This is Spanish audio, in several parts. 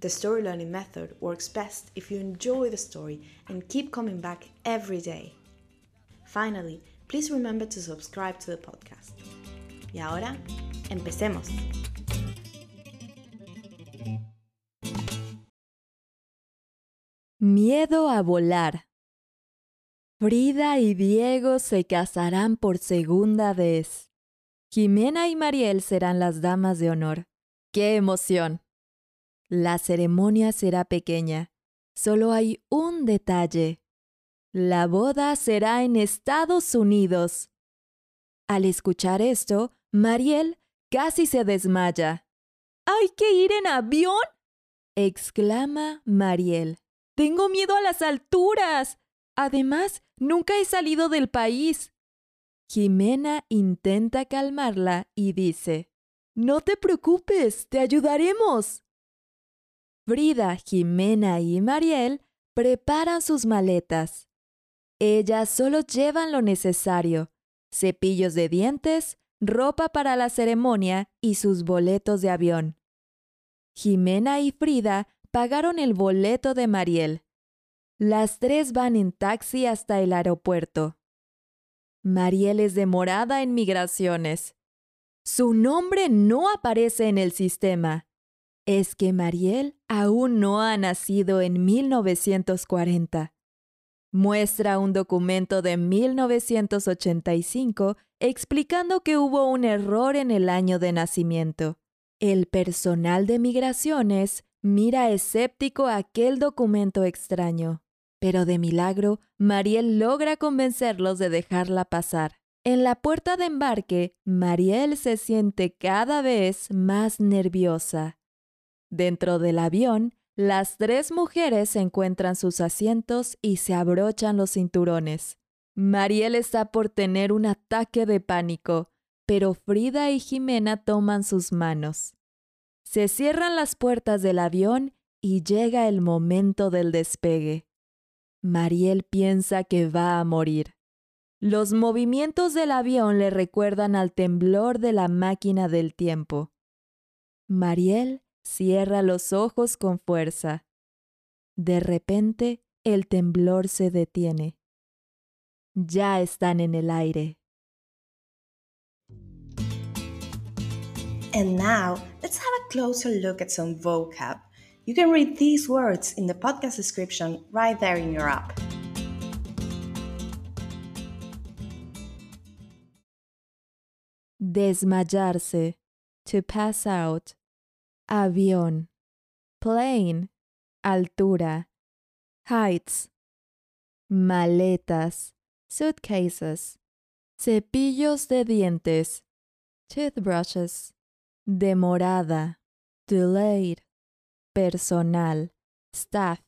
the story learning method works best if you enjoy the story and keep coming back every day. Finally, please remember to subscribe to the podcast. Y ahora, empecemos. Miedo a volar. Frida y Diego se casarán por segunda vez. Jimena y Mariel serán las damas de honor. ¡Qué emoción! La ceremonia será pequeña. Solo hay un detalle. La boda será en Estados Unidos. Al escuchar esto, Mariel casi se desmaya. ¿Hay que ir en avión? exclama Mariel. Tengo miedo a las alturas. Además, nunca he salido del país. Jimena intenta calmarla y dice, No te preocupes, te ayudaremos. Frida, Jimena y Mariel preparan sus maletas. Ellas solo llevan lo necesario, cepillos de dientes, ropa para la ceremonia y sus boletos de avión. Jimena y Frida pagaron el boleto de Mariel. Las tres van en taxi hasta el aeropuerto. Mariel es demorada en migraciones. Su nombre no aparece en el sistema es que Mariel aún no ha nacido en 1940. Muestra un documento de 1985 explicando que hubo un error en el año de nacimiento. El personal de migraciones mira escéptico aquel documento extraño, pero de milagro Mariel logra convencerlos de dejarla pasar. En la puerta de embarque, Mariel se siente cada vez más nerviosa. Dentro del avión, las tres mujeres encuentran sus asientos y se abrochan los cinturones. Mariel está por tener un ataque de pánico, pero Frida y Jimena toman sus manos. Se cierran las puertas del avión y llega el momento del despegue. Mariel piensa que va a morir. Los movimientos del avión le recuerdan al temblor de la máquina del tiempo. Mariel Cierra los ojos con fuerza. De repente, el temblor se detiene. Ya están en el aire. And now, let's have a closer look at some vocab. You can read these words in the podcast description right there in your app. Desmayarse, to pass out avión, plane, altura, heights, maletas, suitcases, cepillos de dientes, toothbrushes, demorada, delayed, personal, staff,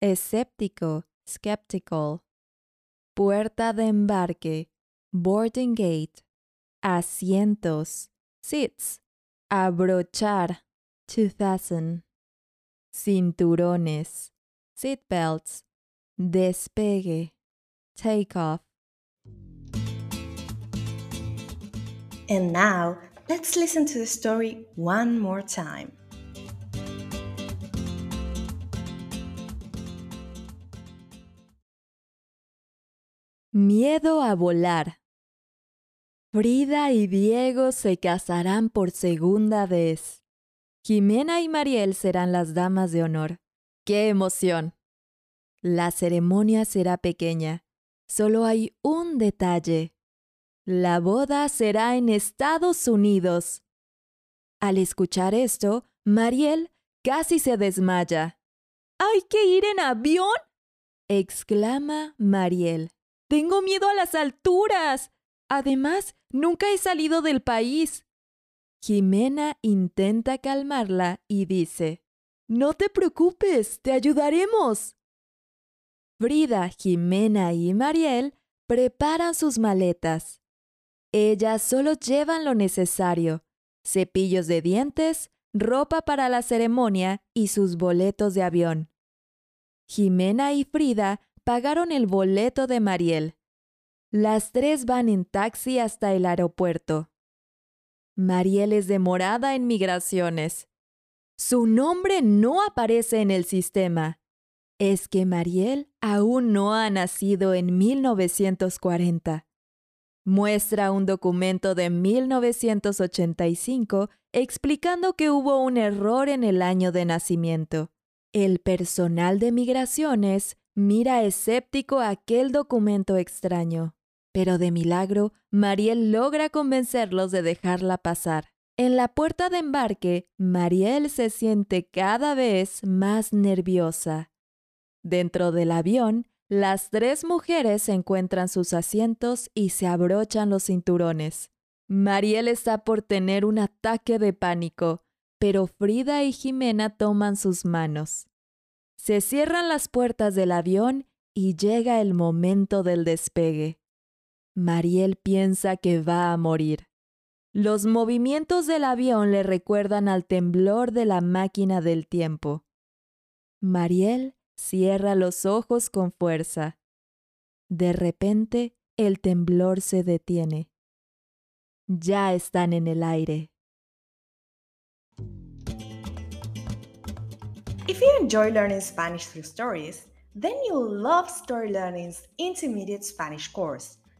escéptico, skeptical, puerta de embarque, boarding gate, asientos, seats, abrochar, to fasten. Cinturones, seatbelts, despegue, take off. And now, let's listen to the story one more time. Miedo a volar. Frida y Diego se casarán por segunda vez. Jimena y Mariel serán las damas de honor. ¡Qué emoción! La ceremonia será pequeña. Solo hay un detalle. La boda será en Estados Unidos. Al escuchar esto, Mariel casi se desmaya. ¿Hay que ir en avión? exclama Mariel. Tengo miedo a las alturas. Además, nunca he salido del país. Jimena intenta calmarla y dice, No te preocupes, te ayudaremos. Frida, Jimena y Mariel preparan sus maletas. Ellas solo llevan lo necesario, cepillos de dientes, ropa para la ceremonia y sus boletos de avión. Jimena y Frida pagaron el boleto de Mariel. Las tres van en taxi hasta el aeropuerto. Mariel es demorada en migraciones. Su nombre no aparece en el sistema. Es que Mariel aún no ha nacido en 1940. Muestra un documento de 1985 explicando que hubo un error en el año de nacimiento. El personal de migraciones mira escéptico aquel documento extraño. Pero de milagro, Mariel logra convencerlos de dejarla pasar. En la puerta de embarque, Mariel se siente cada vez más nerviosa. Dentro del avión, las tres mujeres encuentran sus asientos y se abrochan los cinturones. Mariel está por tener un ataque de pánico, pero Frida y Jimena toman sus manos. Se cierran las puertas del avión y llega el momento del despegue. Mariel piensa que va a morir. Los movimientos del avión le recuerdan al temblor de la máquina del tiempo. Mariel cierra los ojos con fuerza. De repente, el temblor se detiene. Ya están en el aire. If you enjoy learning Spanish through stories, then you'll love Story Learning's intermediate Spanish course.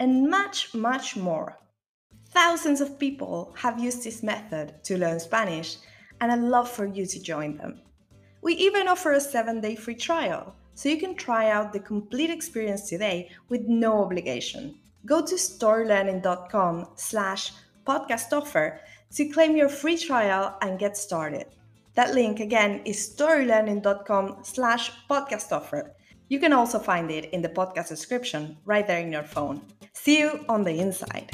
and much, much more. Thousands of people have used this method to learn Spanish, and I'd love for you to join them. We even offer a seven day free trial, so you can try out the complete experience today with no obligation. Go to storylearning.com slash podcast offer to claim your free trial and get started. That link again is storylearning.com slash podcast offer. You can also find it in the podcast description right there in your phone. See you on the inside.